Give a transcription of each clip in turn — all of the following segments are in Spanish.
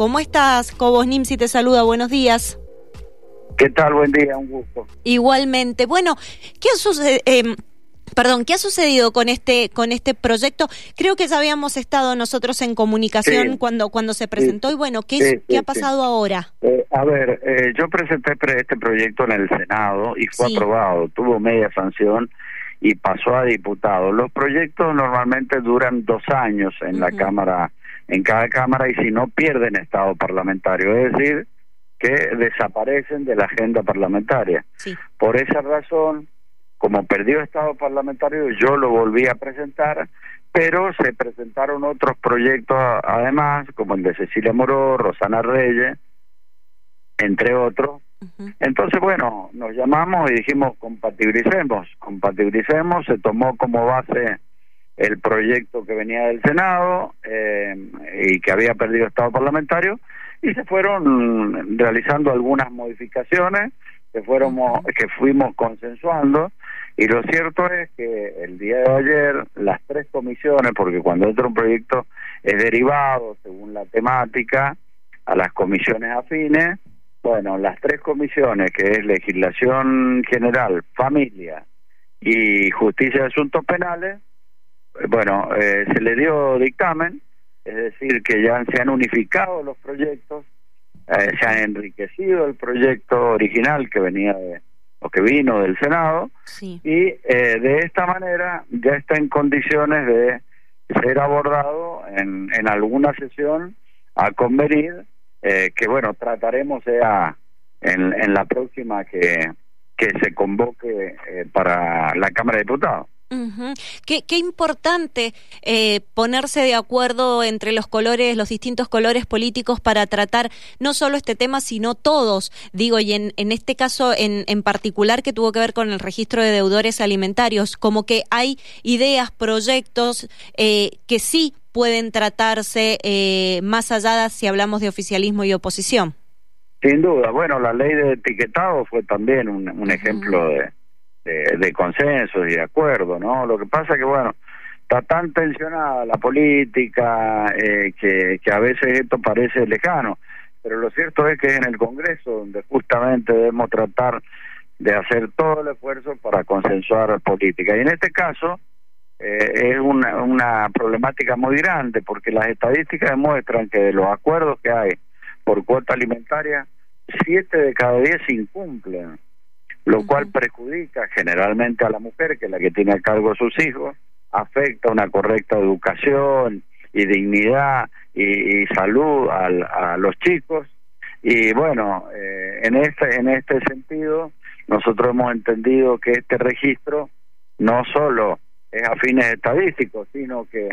¿Cómo estás, Cobos Nimsi? Te saluda, buenos días. ¿Qué tal? Buen día, un gusto. Igualmente. Bueno, ¿qué sucede? Eh, Perdón, ¿qué ha sucedido con este con este proyecto? Creo que ya habíamos estado nosotros en comunicación cuando cuando se presentó y bueno, ¿qué, ¿qué ha pasado ahora? Eh, a ver, eh, yo presenté este proyecto en el Senado y fue aprobado, tuvo media sanción y pasó a diputado. Los proyectos normalmente duran dos años en la Cámara, en cada Cámara y si no pierden estado parlamentario, es decir, que desaparecen de la agenda parlamentaria. Por esa razón como perdió estado parlamentario, yo lo volví a presentar, pero se presentaron otros proyectos además, como el de Cecilia Moró, Rosana Reyes, entre otros. Entonces, bueno, nos llamamos y dijimos compatibilicemos, compatibilicemos, se tomó como base el proyecto que venía del Senado eh, y que había perdido estado parlamentario y se fueron realizando algunas modificaciones que fueron que fuimos consensuando y lo cierto es que el día de ayer las tres comisiones, porque cuando entra un proyecto es derivado según la temática a las comisiones afines, bueno, las tres comisiones, que es legislación general, familia y justicia de asuntos penales, bueno, eh, se le dio dictamen, es decir, que ya se han unificado los proyectos, eh, se ha enriquecido el proyecto original que venía de, o que vino del Senado, y eh, de esta manera ya está en condiciones de ser abordado en, en alguna sesión a convenir, eh, que bueno, trataremos sea en, en la próxima que, que se convoque eh, para la Cámara de Diputados qué, qué, importante eh, ponerse de acuerdo entre los colores, los distintos colores políticos para tratar no solo este tema, sino todos. Digo, y en, en este caso en, en particular que tuvo que ver con el registro de deudores alimentarios, como que hay ideas, proyectos eh, que sí pueden tratarse eh, más allá si hablamos de oficialismo y oposición. Sin duda. Bueno, la ley de etiquetado fue también un, un ejemplo de de, consenso y de acuerdo, ¿no? Lo que pasa que, bueno, está tan tensionada la política eh, que, que a veces esto parece lejano, pero lo cierto es que es en el Congreso donde justamente debemos tratar de hacer todo el esfuerzo para consensuar política. Y en este caso eh, es una, una problemática muy grande porque las estadísticas demuestran que de los acuerdos que hay por cuota alimentaria, siete de cada diez se incumplen lo cual perjudica generalmente a la mujer, que es la que tiene a cargo a sus hijos, afecta una correcta educación y dignidad y, salud a los chicos. Y bueno, eh, en, este, en este sentido, nosotros hemos entendido que este registro no solo es a fines estadísticos, sino que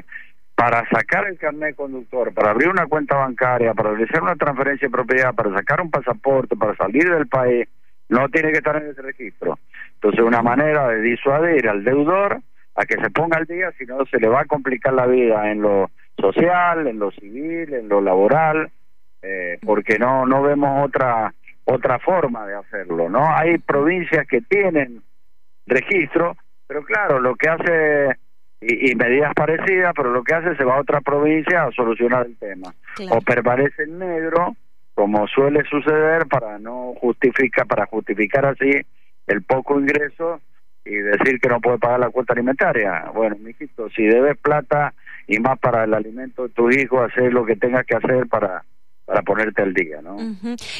para sacar el carnet conductor, para abrir una cuenta bancaria, para realizar una transferencia de propiedad, para sacar un pasaporte, para salir del país, no tiene que estar en ese registro. Entonces, una manera de disuadir al deudor a que se ponga al día, si no se le va a complicar la vida en lo social, en lo civil, en lo laboral, eh, porque no no vemos otra otra forma de hacerlo, ¿no? Hay provincias que tienen registro, pero claro, lo que hace y, medidas parecidas, pero lo que hace se va a otra provincia a solucionar el tema. O permanece en negro como suele suceder para no justificar para justificar así el poco ingreso y decir que no puede pagar la cuota alimentaria. Bueno, mijito, si debes plata y más para el alimento de tu hijo, hacer lo que tengas que hacer para para ponerte al día, ¿no?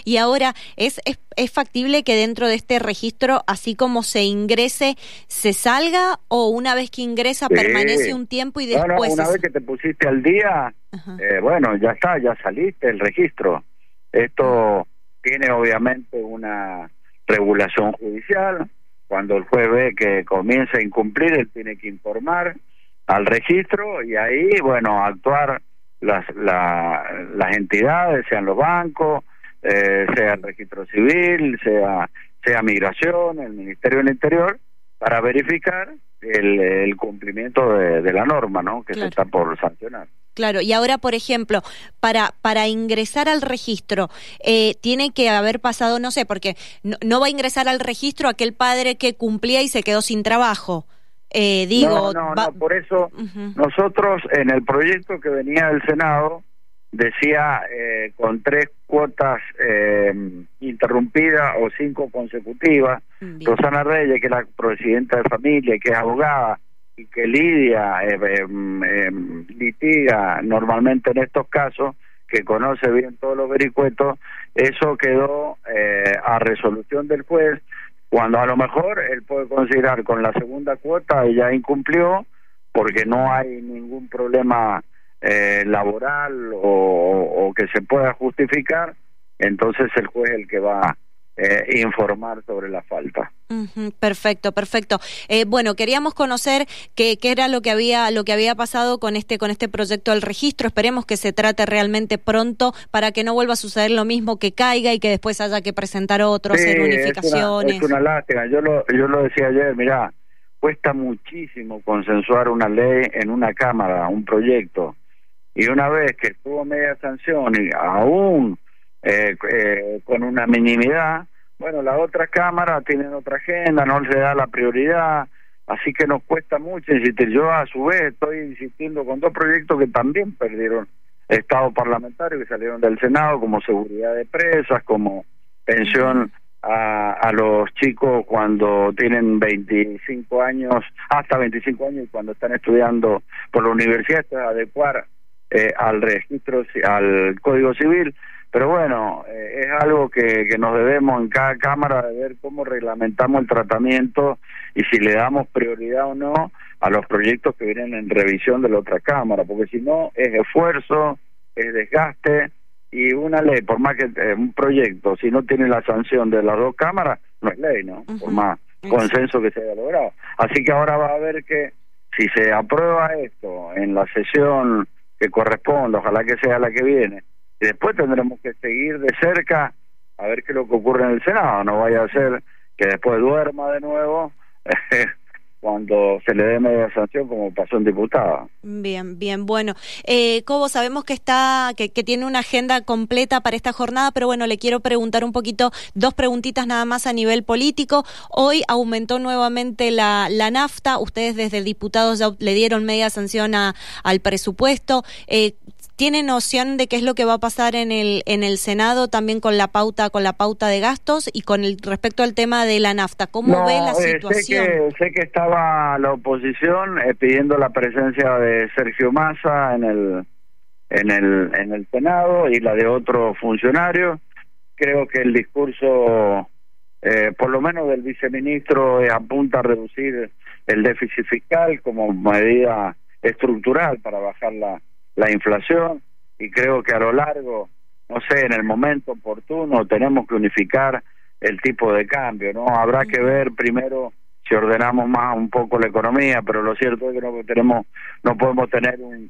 Y ahora, ¿es, ¿es, factible que dentro de este registro, así como se ingrese, se salga o una vez que ingresa permanece un tiempo y después... una vez que te pusiste al día, eh, bueno, ya está, ya saliste el registro. Esto tiene obviamente una regulación judicial. Cuando el juez ve que comienza a incumplir, él tiene que informar al registro y ahí, bueno, actuar las, las entidades, sean los bancos, eh, sea el registro civil, sea, sea migración, el Ministerio del Interior, para verificar el, el cumplimiento de, la norma, ¿no? Que se está por sancionar. Claro, y ahora, por ejemplo, para, para ingresar al registro, eh, tiene que haber pasado, no sé, porque no, va a ingresar al registro aquel padre que cumplía y se quedó sin trabajo. Eh, digo, no, no, no, por eso nosotros en el proyecto que venía del Senado decía eh, con tres cuotas eh, interrumpidas o cinco consecutivas. Rosana Reyes, que es la presidenta de familia, que es abogada y que lidia, eh, em, em, litiga normalmente en estos casos, que conoce bien todos los vericuetos, eso quedó a resolución del juez, cuando a lo mejor él puede considerar con la segunda cuota ya incumplió, porque no hay ningún problema eh, laboral o, que se pueda justificar, entonces el juez es el que va a eh, informar sobre la falta. perfecto, perfecto. Eh, bueno, queríamos conocer qué, qué, era lo que había lo que había pasado con este con este proyecto del registro. Esperemos que se trate realmente pronto para que no vuelva a suceder lo mismo, que caiga y que después haya que presentar otro, hacer unificaciones. Es una, lástima. Yo lo yo lo decía ayer. Mira, cuesta muchísimo consensuar una ley en una cámara, un proyecto y una vez que tuvo media sanción y aún eh, eh, con una minimidad, bueno, la otra cámara tienen otra agenda, no se da la prioridad, así que nos cuesta mucho insistir. Yo a su vez estoy insistiendo con dos proyectos que también perdieron estado parlamentario, que salieron del Senado, como seguridad de presas, como pensión a, a los chicos cuando tienen 25 años, hasta 25 años y cuando están estudiando por la universidad, es adecuar eh, al registro, al Código Civil, pero bueno, eh, es algo que, que nos debemos en cada Cámara de ver cómo reglamentamos el tratamiento y si le damos prioridad o no a los proyectos que vienen en revisión de la otra Cámara, porque si no es esfuerzo, es desgaste y una ley, por más que eh, un proyecto, si no tiene la sanción de las dos cámaras, no es ley, ¿no? Por más consenso que se haya logrado. Así que ahora va a haber que, si se aprueba esto en la sesión que corresponda, ojalá que sea la que viene. Y después tendremos que seguir de cerca a ver qué es lo que ocurre en el Senado. No vaya a ser que después duerma de nuevo cuando se le dé media sanción como pasó en diputada. Bien, bien, bueno. Eh, Cobo, sabemos que está, que, que, tiene una agenda completa para esta jornada, pero bueno, le quiero preguntar un poquito, dos preguntitas nada más a nivel político. Hoy aumentó nuevamente la, la nafta, ustedes desde diputados ya le dieron media sanción a, al presupuesto. Eh, ¿Tiene noción de qué es lo que va a pasar en el en el Senado también con la pauta con la pauta de gastos y con el respecto al tema de la nafta? ¿Cómo ve la situación? Eh, sé, que, sé que estaba la oposición eh, pidiendo la presencia de Sergio Massa en el en el en el Senado y la de otro funcionario. Creo que el discurso eh, por lo menos del viceministro apunta a reducir el déficit fiscal como medida estructural para bajar la la inflación y creo que a lo largo, no sé, en el momento oportuno tenemos que unificar el tipo de cambio, ¿no? Habrá que ver primero si ordenamos más un poco la economía, pero lo cierto es que no tenemos no podemos tener un,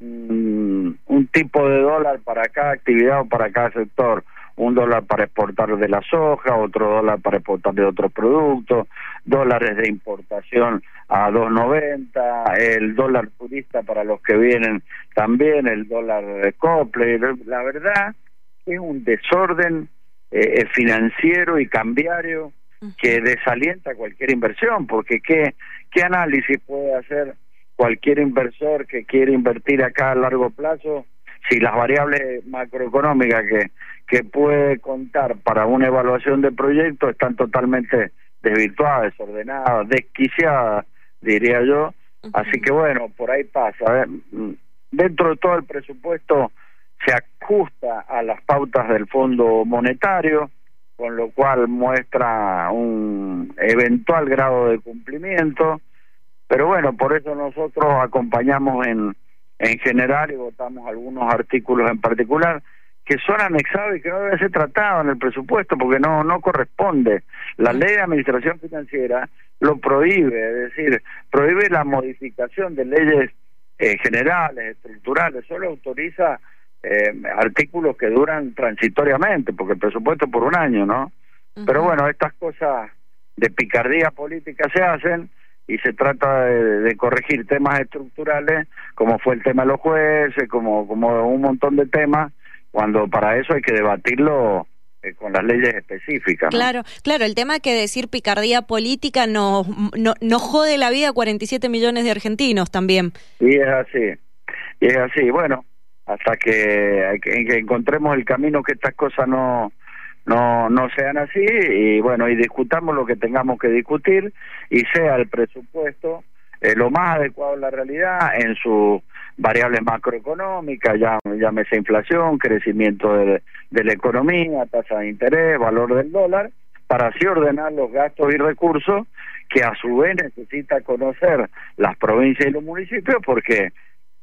un, un tipo de dólar para cada actividad o para cada sector un dólar para exportar de la soja, otro dólar para exportar de otros productos, dólares de importación a 2.90, el dólar turista para los que vienen también, el dólar de cople. La verdad es un desorden eh, financiero y cambiario que desalienta cualquier inversión, porque ¿qué, ¿qué análisis puede hacer cualquier inversor que quiere invertir acá a largo plazo si las variables macroeconómicas que que puede contar para una evaluación de proyecto están totalmente desvirtuadas, desordenadas, desquiciadas, diría yo. Así que bueno, por ahí pasa. Dentro de todo el presupuesto se ajusta a las pautas del Fondo Monetario, con lo cual muestra un eventual grado de cumplimiento. Pero bueno, por eso nosotros acompañamos en, en general y votamos algunos artículos en particular que son anexados y que no deben ser tratados en el presupuesto porque no no corresponde. La ley de administración financiera lo prohíbe, es decir, prohíbe la modificación de leyes eh, generales, estructurales, solo autoriza eh, artículos que duran transitoriamente, porque el presupuesto por un año, ¿no? Pero bueno, estas cosas de picardía política se hacen y se trata de, de, corregir temas estructurales, como fue el tema de los jueces, como, como un montón de temas cuando para eso hay que debatirlo eh, con las leyes específicas. Claro, claro, el tema que decir picardía política nos no, no jode la vida a 47 millones de argentinos también. Y es así, y es así. Bueno, hasta que, que encontremos el camino que estas cosas no no no sean así y bueno y discutamos lo que tengamos que discutir y sea el presupuesto eh, lo más adecuado a la realidad en sus variables macroeconómicas, ya, llámese inflación, crecimiento de, de la economía, tasa de interés, valor del dólar, para así ordenar los gastos y recursos que a su vez necesita conocer las provincias y los municipios porque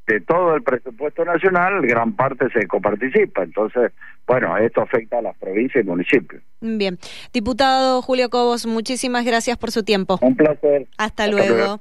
de todo el presupuesto nacional, gran parte se coparticipa. Entonces, bueno, esto afecta a las provincias y municipios. Bien. Diputado Julio Cobos, muchísimas gracias por su tiempo. Un placer. Hasta, luego.